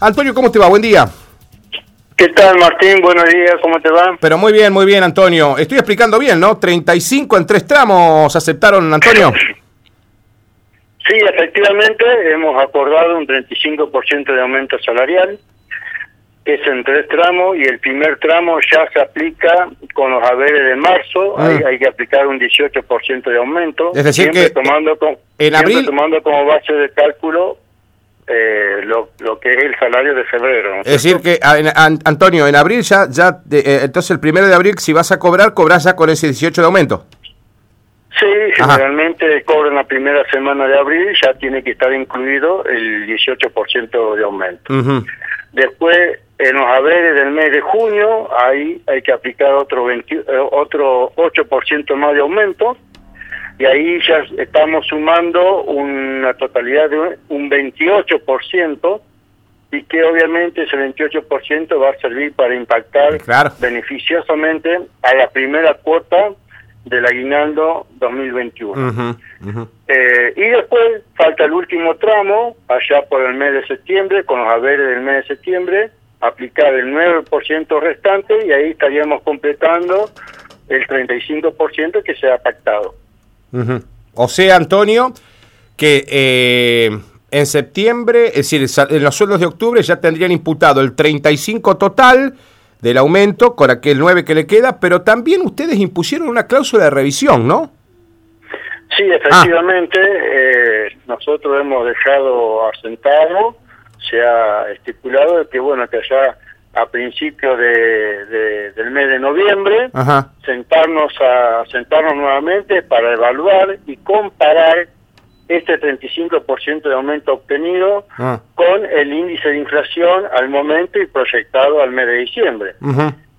Antonio, ¿cómo te va? Buen día. ¿Qué tal, Martín? Buenos días, ¿cómo te va? Pero muy bien, muy bien, Antonio. Estoy explicando bien, ¿no? 35 en tres tramos aceptaron, Antonio. Sí, efectivamente, hemos acordado un 35% de aumento salarial. Es en tres tramos y el primer tramo ya se aplica con los haberes de marzo. Ah. Hay, hay que aplicar un 18% de aumento. Es decir siempre que, tomando con- en siempre abril- tomando como base de cálculo eh, lo, lo que es el salario de febrero. ¿no Es decir que, a- en- an- Antonio, en abril ya, ya de- eh, entonces el primero de abril, si vas a cobrar, cobras ya con ese 18 de aumento. Sí, Ajá. generalmente cobran la primera semana de abril, ya tiene que estar incluido el 18% de aumento. Ujú. Después, en los haberes del mes de junio, ahí hay que aplicar otro 20 eh, otro 8% más de aumento, y ahí ya estamos sumando una totalidad de un 28%, y que obviamente ese 28% va a servir para impactar Claro. beneficiosamente a la primera cuota del aguinaldo 2021. Ujú, ujú. Eh, y después falta el último tramo, allá por el mes de septiembre, con los haberes del mes de septiembre, aplicar el 9% restante y ahí estaríamos completando el 35% que se ha pactado. O sea, Antonio, que eh, en septiembre, es decir, en los sueldos de octubre ya tendrían imputado el 35 total del aumento con aquel 9 que le queda, pero también ustedes impusieron una cláusula de revisión, ¿no? Sí, efectivamente, eh, nosotros hemos dejado asentado, se ha estipulado que, bueno, que allá a principios de, de- del mes de noviembre, Ajá. sentarnos a sentarnos nuevamente para evaluar y comparar este 35% de aumento obtenido Ah. con el índice de inflación al momento y proyectado al mes de diciembre.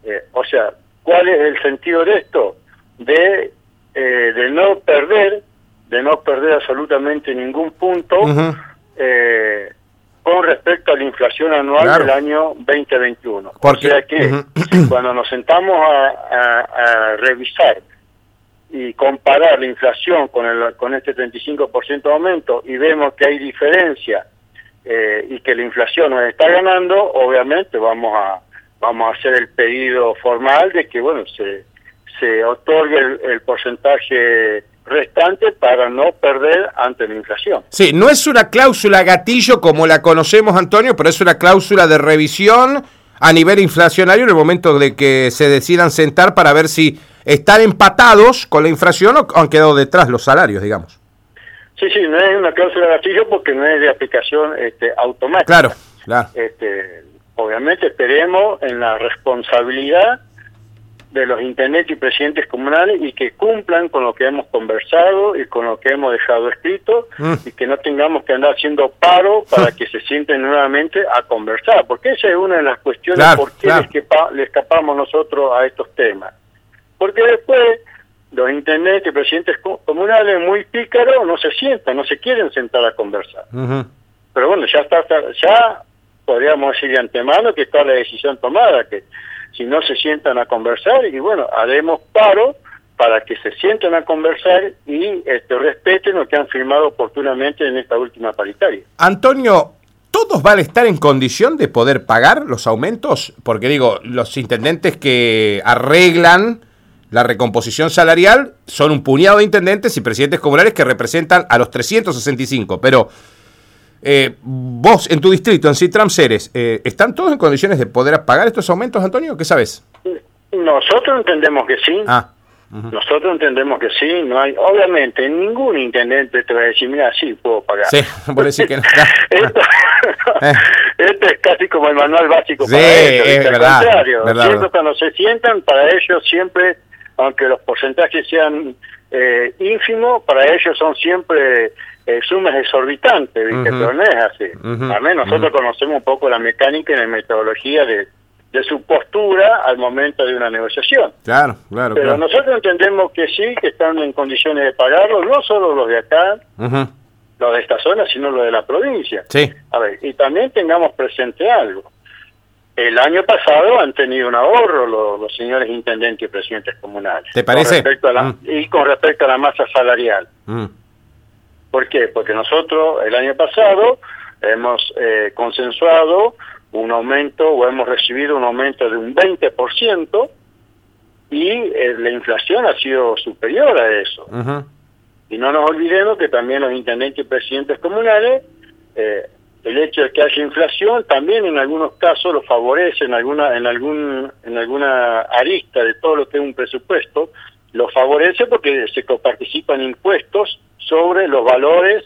Eh, o sea, ¿cuál es el sentido de esto? De, eh, de no perder, de no perder absolutamente ningún punto eh, a la inflación anual Claro. del año 2021. Porque- o sea que cuando nos sentamos a, a- a revisar y comparar la inflación con, el, con este 35% de aumento y vemos que hay diferencia eh, y que la inflación nos está ganando, obviamente vamos a vamos a hacer el pedido formal de que bueno se se otorgue el, el porcentaje restante para no perder ante la inflación. Sí, no es una cláusula gatillo como la conocemos, Antonio, pero es una cláusula de revisión a nivel inflacionario en el momento de que se decidan sentar para ver si están empatados con la inflación o han quedado detrás los salarios, digamos. Sí, sí, no es una cláusula gatillo porque no es de aplicación este, automática. Claro, claro. Este, obviamente esperemos en la responsabilidad de los intendentes y presidentes comunales y que cumplan con lo que hemos conversado y con lo que hemos dejado escrito Mm. y que no tengamos que andar haciendo paro para que se sienten nuevamente a conversar, porque esa es una de las cuestiones Claro, por qué claro. le, escapa- le escapamos nosotros a estos temas. Porque después los intendentes y presidentes co- comunales muy pícaros no se sientan, no se quieren sentar a conversar. Pero bueno, ya está, ya podríamos decir de antemano que está la decisión tomada, que no se sientan a conversar, y bueno, haremos paro para que se sienten a conversar y este, respeten lo que han firmado oportunamente en esta última paritaria. Antonio, ¿todos van a estar en condición de poder pagar los aumentos? Porque digo, los intendentes que arreglan la recomposición salarial son un puñado de intendentes y presidentes comunales que representan a los 365, pero eh, vos en tu distrito, en Citram Ceres, eh, ¿están todos en condiciones de poder pagar estos aumentos, Antonio? ¿Qué sabes? Nosotros entendemos que sí. Ah, Nosotros entendemos que sí, no hay, obviamente ningún intendente te va a decir, mira, sí, puedo pagar. sí, por decir que no. esto, Eh. esto es casi como el manual básico Sí, para ellos, es al verdad, contrario, verdad, siempre verdad. cuando se sientan, para ellos siempre, aunque los porcentajes sean eh, ínfimos, para ellos son siempre eh, sumas exorbitantes, ¿viste? Pero no es así. A menos nosotros conocemos un poco la mecánica y la metodología de, de su postura al momento de una negociación. Claro, claro, Pero claro. nosotros entendemos que sí, que están en condiciones de pagarlo, no solo los de acá, los de esta zona, sino los de la provincia. Sí, A ver, y también tengamos presente algo. El año pasado han tenido un ahorro los, los señores intendentes y presidentes comunales. ¿Te parece? Con respecto a la- Mm. Y con respecto a la masa salarial. Mm. ¿Por qué? Porque nosotros el año pasado hemos eh, consensuado un aumento o hemos recibido un aumento de un 20% y eh, la inflación ha sido superior a eso. Y no nos olvidemos que también los intendentes y presidentes comunales, eh, el hecho de que haya inflación también en algunos casos lo favorece en alguna en algún en alguna arista de todo lo que es un presupuesto, lo favorece porque se coparticipan impuestos sobre los valores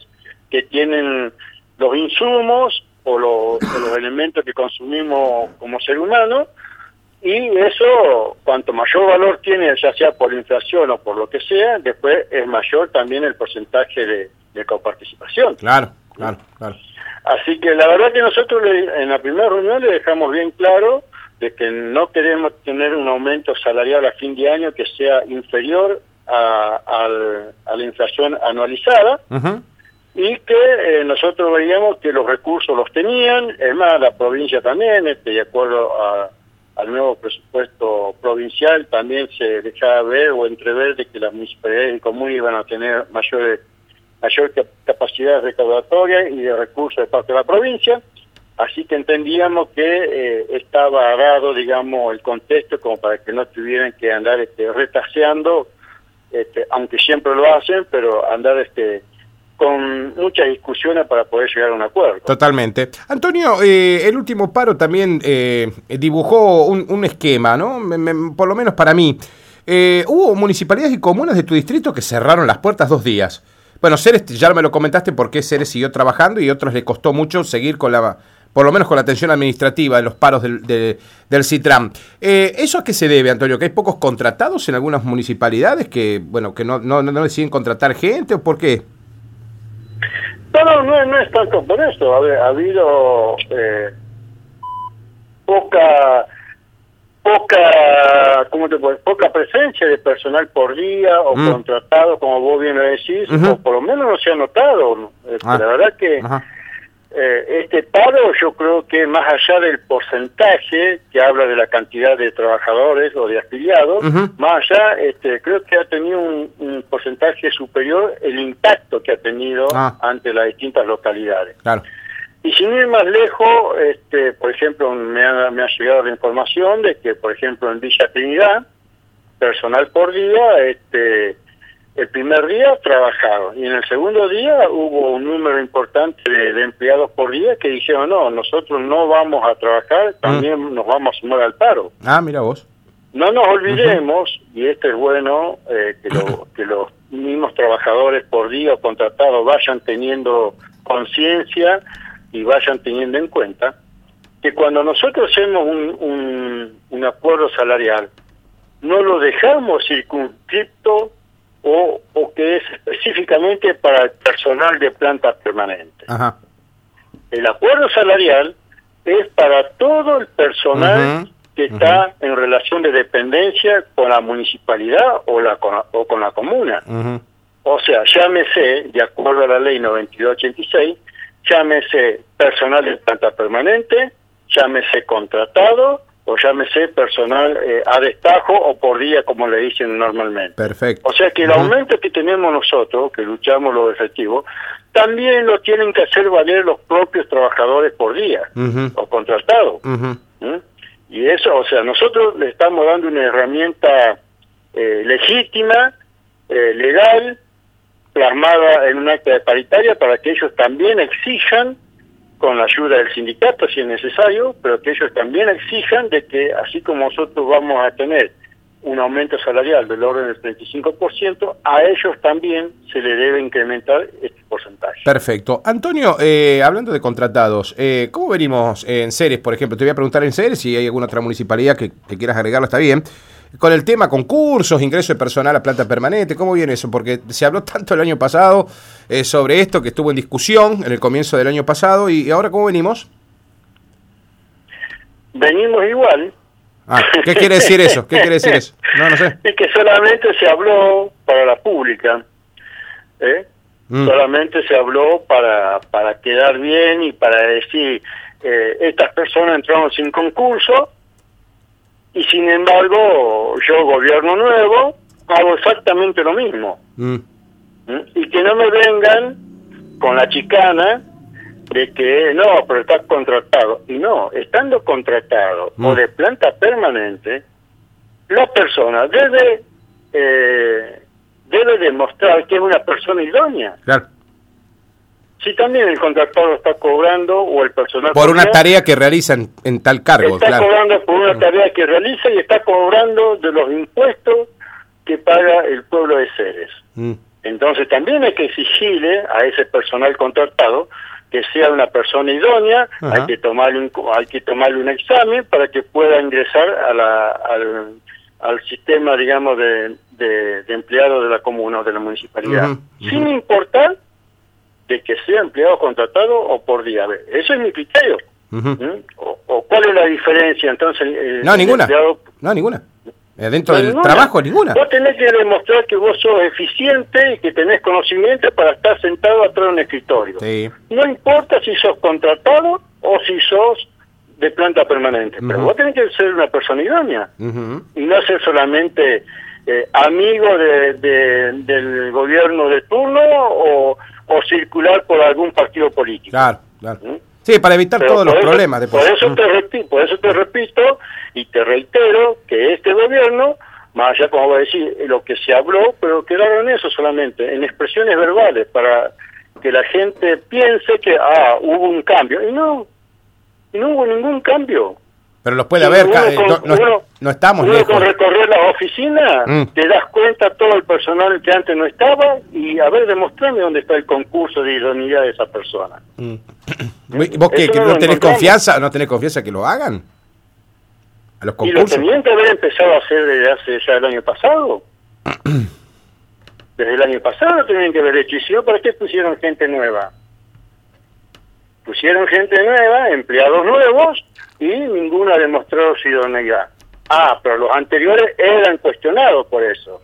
que tienen los insumos o los, los elementos que consumimos como ser humano y eso, cuanto mayor valor tiene, ya sea por inflación o por lo que sea, después es mayor también el porcentaje de, de coparticipación. Claro, claro, claro. Así que la verdad que nosotros en la primera reunión le dejamos bien claro de que no queremos tener un aumento salarial a fin de año que sea inferior a, a la inflación anualizada y que eh, nosotros veíamos que los recursos los tenían, es más, la provincia también, este, de acuerdo al nuevo presupuesto provincial, también se dejaba ver o entrever de que las municipalidades y comunes iban a tener mayores mayor capacidad recaudatoria y de recursos de parte de la provincia, así que entendíamos que eh, estaba dado, digamos, el contexto como para que no tuvieran que andar este, retaseando, este, aunque siempre lo hacen, pero andar este con muchas discusiones para poder llegar a un acuerdo. Totalmente. Antonio, eh, el último paro también eh, dibujó un, esquema, ¿no? por lo menos para mí. Eh, hubo municipalidades y comunas de tu distrito que cerraron las puertas dos días. Bueno, Ceres, ya me lo comentaste porque Ceres siguió trabajando y a otros le costó mucho seguir con la, por lo menos con la atención administrativa de los paros del, del, CITRAM. ¿Eso a qué se debe, Antonio? ¿Que hay pocos contratados en algunas municipalidades que, bueno, que no, no, no deciden contratar gente o por qué? No, no, no, es tanto por eso. Ha, habido eh, poca poca ¿cómo te puedes? poca presencia de personal por día o mm. contratado como vos bien lo decís o por lo menos no se ha notado eh, ah. la verdad que eh, este paro yo creo que más allá del porcentaje que habla de la cantidad de trabajadores o de afiliados, más allá este, creo que ha tenido un, porcentaje superior el impacto que ha tenido ah. ante las distintas localidades. Y sin ir más lejos, este, por ejemplo, me ha, me ha llegado la información de que, por ejemplo, en Villa Trinidad, personal por día, este, el primer día trabajaron y en el segundo día hubo un número importante de, empleados por día que dijeron, no, nosotros no vamos a trabajar, también mm. nos vamos a sumar al paro. Ah, mira vos. No nos olvidemos, y esto es bueno, eh, que, que los mismos trabajadores por día contratados vayan teniendo conciencia y vayan teniendo en cuenta que cuando nosotros hacemos un, un, un acuerdo salarial, no lo dejamos circunscripto o, o que es específicamente para el personal de planta permanente. El acuerdo salarial es para todo el personal que está en relación de dependencia con la municipalidad o, la, o con la comuna. O sea, llámese, de acuerdo a la ley 9286, llámese personal de planta permanente, llámese contratado o llámese personal eh, a destajo o por día, como le dicen normalmente. Perfecto. O sea que el aumento que tenemos nosotros, que luchamos los efectivos, también lo tienen que hacer valer los propios trabajadores por día o contratados. Y eso, o sea, nosotros le estamos dando una herramienta eh, legítima, eh, legal, plasmada en un acta de paritaria para que ellos también exijan con la ayuda del sindicato si es necesario, pero que ellos también exijan de que así como nosotros vamos a tener un aumento salarial del orden del 35%, a ellos también se le debe incrementar este porcentaje. Perfecto. Antonio, eh, hablando de contratados, eh, ¿cómo venimos en Ceres, por ejemplo? Te voy a preguntar en Ceres si hay alguna otra municipalidad que, que quieras agregarlo, está bien con el tema concursos, ingreso de personal a planta permanente, ¿cómo viene eso? Porque se habló tanto el año pasado eh, sobre esto que estuvo en discusión en el comienzo del año pasado y ahora ¿cómo venimos? Venimos igual. Ah, ¿Qué quiere decir eso? ¿Qué quiere decir eso? No, no sé. Es que solamente se habló para la pública. ¿eh? Mm. Solamente se habló para, para quedar bien y para decir, eh, estas personas entraron sin concurso, y sin embargo yo gobierno nuevo hago exactamente lo mismo mm. ¿Mm? y que no me vengan con la chicana de que no, pero está contratado. Y no, estando contratado o Mm. de planta permanente, la persona debe eh, debe demostrar que es una persona idónea. Claro. Si también el contratado está cobrando o el personal Por una tarea que realiza en, tal cargo, está claro. cobrando por una tarea que realiza y está cobrando de los impuestos que paga el pueblo de Ceres. Mm, Entonces también hay que exigirle a ese personal contratado que sea una persona idónea, Ajá. hay que tomarle un, hay que tomarle un examen para que pueda ingresar a la, al, al sistema, digamos, de, de, de empleados de la comuna o de la municipalidad, sin importar de que sea empleado contratado o por día. A ver, Eso es mi criterio. ¿Mm? O, o cuál es la diferencia entonces? eh, No, ninguna. empleado- No, ninguna. Eh, Dentro No, del ninguna. trabajo, ninguna. Vos tenés que demostrar que vos sos eficiente y que tenés conocimiento para estar sentado atrás de un escritorio. Sí. No importa si sos contratado o si sos de planta permanente, pero vos tenés que ser una persona idónea y no ser solamente eh, amigo de, de- del gobierno de turno o, o circular por algún partido político. Claro, claro. ¿Mm? Sí, para evitar Pero todos los eso- problemas después. Por eso, Mm. te repi- por eso te repito y te reitero que este gobierno, más allá como va a decir, lo que se habló, pero quedaron eso solamente, en expresiones verbales, para que la gente piense que, ah, hubo un cambio. Y no, y no hubo ningún cambio. Pero los puede haber, uno eh, no, uno- no estamos uno lejos. con recorrer la oficina, Mm. te das cuenta todo el personal que antes no estaba y a ver, demostrame dónde está el concurso de idoneidad de esa persona. Mm. ¿Y ¿Vos qué? ¿Que no tenés confianza? ¿No tenés confianza que lo hagan? ¿A los Y lo concursos? tenían que haber empezado a hacer desde hace ya el año pasado. Desde el año pasado lo tenían que haber hecho. ¿Y si no, para qué pusieron gente nueva? Pusieron gente nueva, empleados nuevos, y ninguno ha demostrado su idoneidad. Ah, pero los anteriores eran cuestionados por eso.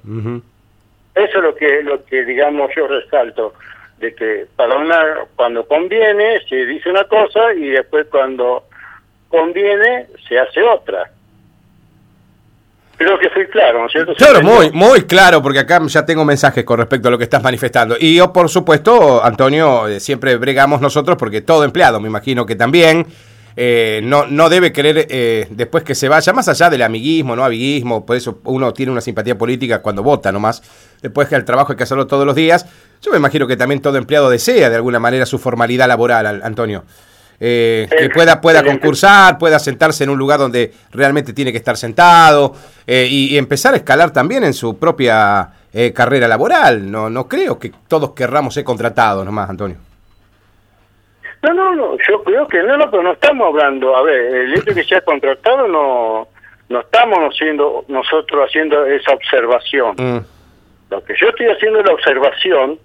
Eso es lo que, lo que digamos, yo resalto, de que para una, cuando conviene se dice una cosa y después cuando conviene se hace otra. Creo que fui claro, ¿no es cierto? Claro, ¿Se muy, muy claro, porque acá ya tengo mensajes con respecto a lo que estás manifestando. Y yo, por supuesto, Antonio, eh, siempre bregamos nosotros, porque todo empleado, me imagino que también, eh, no, no debe querer eh, después que se vaya, más allá del amiguismo, no amiguismo, por eso uno tiene una simpatía política cuando vota nomás, después que el trabajo hay que hacerlo todos los días. Yo me imagino que también todo empleado desea de alguna manera su formalidad laboral, Al- Antonio. Eh, que pueda, pueda concursar, pueda sentarse en un lugar donde realmente tiene que estar sentado eh, y, y empezar a escalar también en su propia eh, carrera laboral. No, no creo que todos querramos ser contratados nomás, Antonio. No, no, no, yo creo que no, no, pero no estamos hablando, a ver, el hecho de que sea contratado no, no estamos haciendo, nosotros haciendo esa observación. Mm, Lo que yo estoy haciendo es la observación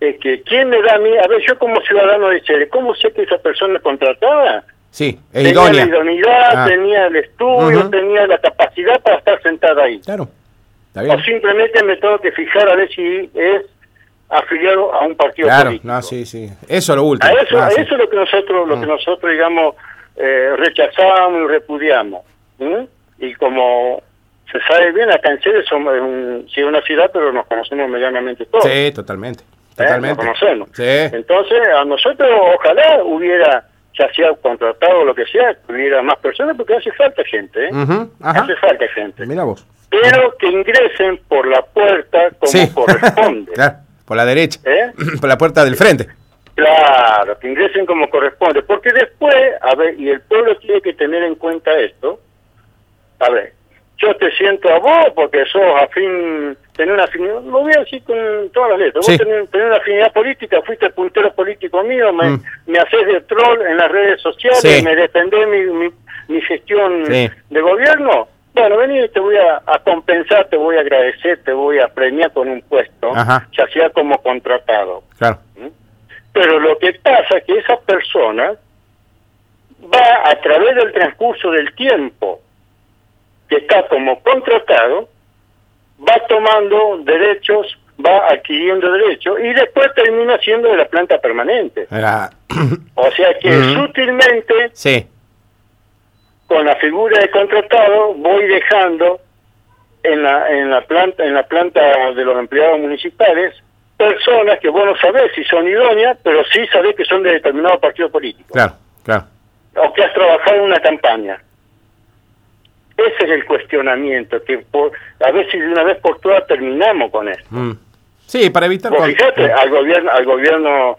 es que quién me da a mí, a ver, yo como ciudadano de Chile, ¿cómo sé que esa persona es contratada? sí, es tenía idónea. la idoneidad, Ah. tenía el estudio, tenía la capacidad para estar sentada ahí. Claro, está O simplemente me tengo que fijar a ver si es afiliado a un partido Claro, político. no, sí, sí. Eso es lo último. A eso, Ah, a sí. eso es lo que nosotros, lo que Mm. nosotros digamos, eh, rechazamos y repudiamos. Y como se sabe bien, acá en Chile somos un, sí, una ciudad, pero nos conocemos medianamente todos. Sí, totalmente. Totalmente. Sí. Entonces, a nosotros ojalá hubiera, ya sea contratado o lo que sea, hubiera más personas, porque hace falta gente, ¿eh? Hace falta gente. Mira vos. Pero que ingresen por la puerta como Sí. corresponde. claro, por la derecha. ¿eh? por la puerta del frente. Claro, que ingresen como corresponde, porque después, a ver, y el pueblo tiene que tener en cuenta esto, a ver, yo te siento a vos porque sos afín, tenés una afinidad, lo voy a decir con todas las letras, Sí. vos tenés, tenés una afinidad política, fuiste puntero político mío, me, Mm. me haces de troll en las redes sociales, Sí. me defendés mi, mi, mi gestión Sí. de gobierno, bueno, vení, te voy a, a compensar, te voy a agradecer, te voy a premiar con un puesto, Ajá. ya sea como contratado. Claro. Pero lo que pasa es que esa persona va a través del transcurso del tiempo que está como contratado, va tomando derechos, va adquiriendo derechos y después termina siendo de la planta permanente. Era- O sea que sutilmente, sí. con la figura de contratado, voy dejando en la, en la planta en la planta de los empleados municipales personas que vos no sabés si son idóneas, pero sí sabés que son de determinado partido político. Claro, claro. O que has trabajado en una campaña. Ese es el cuestionamiento, que por, a ver si de una vez por todas terminamos con esto. Mm. Sí, para evitar... Vos fíjate, al gobierno, al gobierno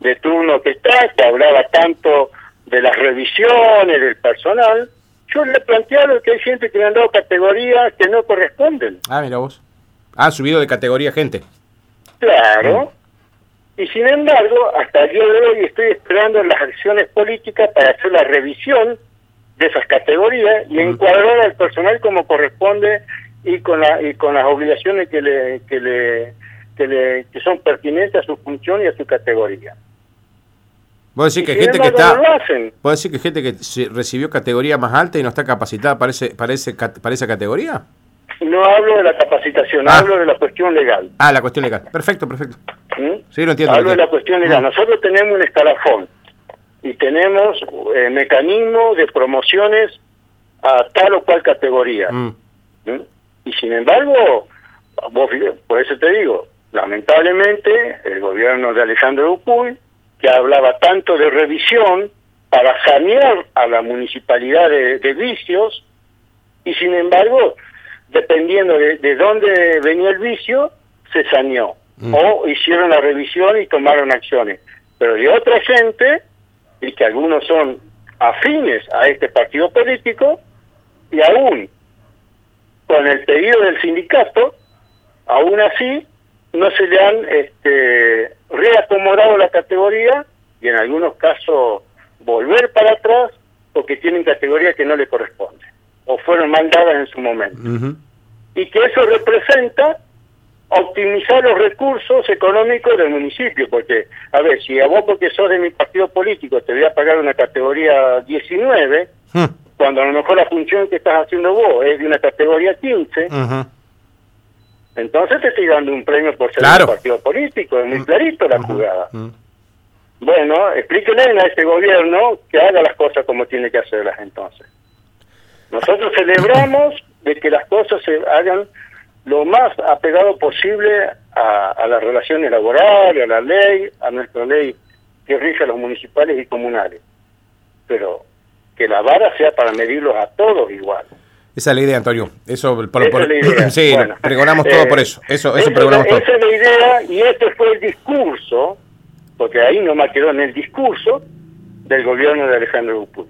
de turno que está, que hablaba tanto de las revisiones del personal, yo le he planteado que hay gente que le han dado categorías que no corresponden. Ah, mira vos. Ha subido de categoría gente. Claro. Y sin embargo, hasta el día de hoy estoy esperando las acciones políticas para hacer la revisión de esas categorías y encuadrar al personal como corresponde y con la, y con las obligaciones que le que le que, le, que son pertinentes a su función y a su categoría. ¿Vos decís que gente que está. ¿Vos decir que gente que recibió categoría más alta y no está capacitada para, ese, para, ese, para esa categoría? No hablo de la capacitación, ah. hablo de la cuestión legal. Ah, la cuestión legal. Perfecto, perfecto. ¿Mm? Sí, lo entiendo. Hablo de la cuestión legal. Mm. Nosotros tenemos un escalafón y tenemos eh, mecanismos de promociones a tal o cual categoría. Mm. ¿Mm? Y sin embargo, vos, por eso te digo, lamentablemente el gobierno de Alejandro Upuy, que hablaba tanto de revisión para sanear a la municipalidad de, vicios, y sin embargo, dependiendo de, de, dónde venía el vicio, se saneó. Mm. O hicieron la revisión y tomaron acciones. Pero de otra gente, y que algunos son afines a este partido político, y aún con el pedido del sindicato, aún así no se le han este, reacomodado la categoría y en algunos casos volver para atrás porque tienen categoría que no le corresponde o fueron mandadas en su momento. Y que eso representa optimizar los recursos económicos del municipio, porque, a ver, si a vos porque sos de mi partido político te voy a pagar una categoría 19, hmm. cuando a lo mejor la función que estás haciendo vos es de una categoría 15, entonces te estoy dando un premio por ser un partido político, es muy mm. clarito la jugada. Mm. Bueno, explíquenle a este gobierno que haga las cosas como tiene que hacerlas entonces. Nosotros celebramos de que las cosas se hagan lo más apegado posible a, las relaciones laborales, a la ley, a nuestra ley que rige a los municipales y comunales. Pero que la vara sea para medirlos a todos igual. Esa es la idea, Antonio. Eso, por, por, sí, pregonamos todo por eso. Eso, eso pregonamos todo. Esa es la idea y este fue el discurso, porque ahí nomás quedó en el discurso del gobierno de Alejandro Gupul.